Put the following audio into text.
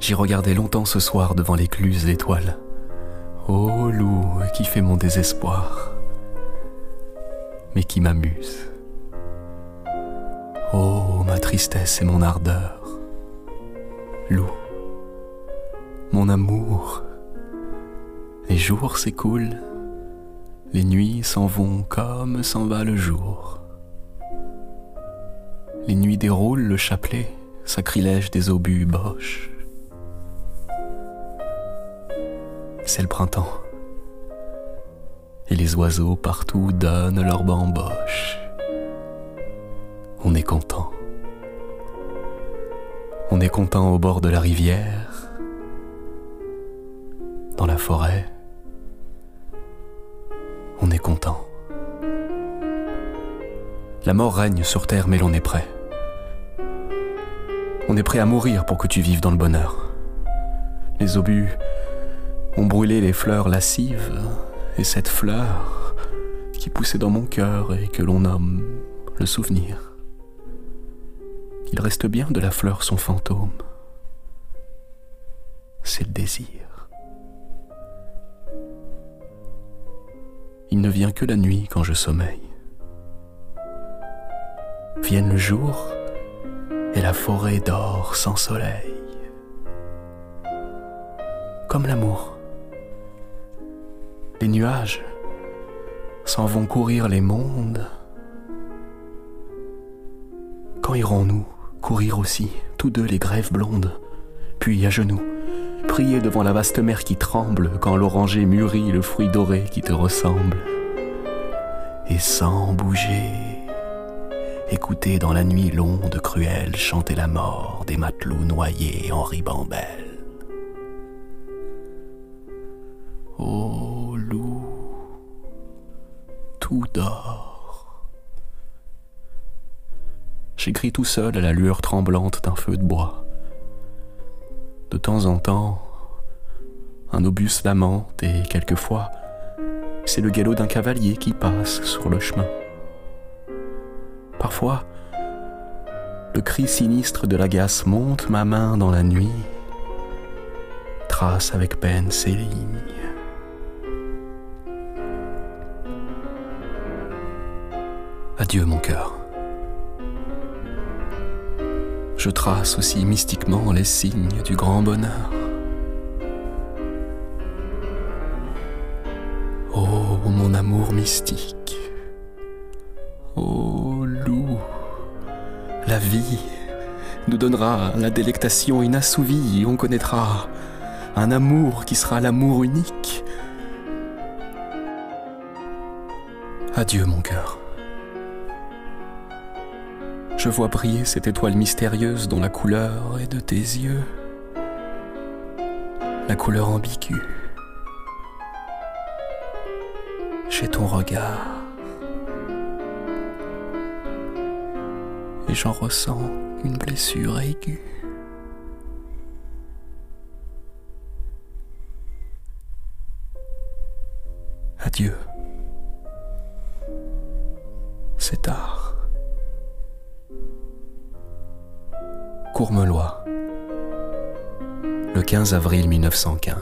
J'y regardais longtemps ce soir devant l'écluse d'étoiles. Oh loup qui fait mon désespoir, mais qui m'amuse. Oh ma tristesse et mon ardeur. Loup, mon amour. Les jours s'écoulent, les nuits s'en vont comme s'en va le jour. Les nuits déroulent le chapelet, sacrilège des obus boches. C'est le printemps. Et les oiseaux partout donnent leur bamboche. On est content. On est content au bord de la rivière, dans la forêt. On est content. La mort règne sur terre, mais l'on est prêt. On est prêt à mourir pour que tu vives dans le bonheur. Les obus ont brûlé les fleurs lascives, et cette fleur qui poussait dans mon cœur et que l'on nomme le souvenir. Il reste bien de la fleur son fantôme. C'est le désir. Il ne vient que la nuit quand je sommeille. Vienne le jour et la forêt dort sans soleil. Comme l'amour. Les nuages s'en vont courir les mondes. Quand irons-nous courir aussi, tous deux les grèves blondes, puis à genoux, prier devant la vaste mer qui tremble quand l'oranger mûrit le fruit doré qui te ressemble, et sans bouger, écouter dans la nuit l'onde cruelle chanter la mort des matelots noyés en ribambelle. Ô loup, tout dort. J'écris tout seul à la lueur tremblante d'un feu de bois. De temps en temps, un obus lamente et quelquefois, c'est le galop d'un cavalier qui passe sur le chemin. Le cri sinistre de l'agace monte ma main dans la nuit, trace avec peine ses lignes. Adieu mon cœur. Je trace aussi mystiquement les signes du grand bonheur. Oh mon amour mystique. La vie nous donnera la délectation inassouvie. On connaîtra un amour qui sera l'amour unique. Adieu mon cœur. Je vois briller cette étoile mystérieuse dont la couleur est de tes yeux. La couleur ambiguë. Chez ton regard. Et j'en ressens une blessure aiguë. Adieu. C'est tard. Courmelois, le 15 avril 1915.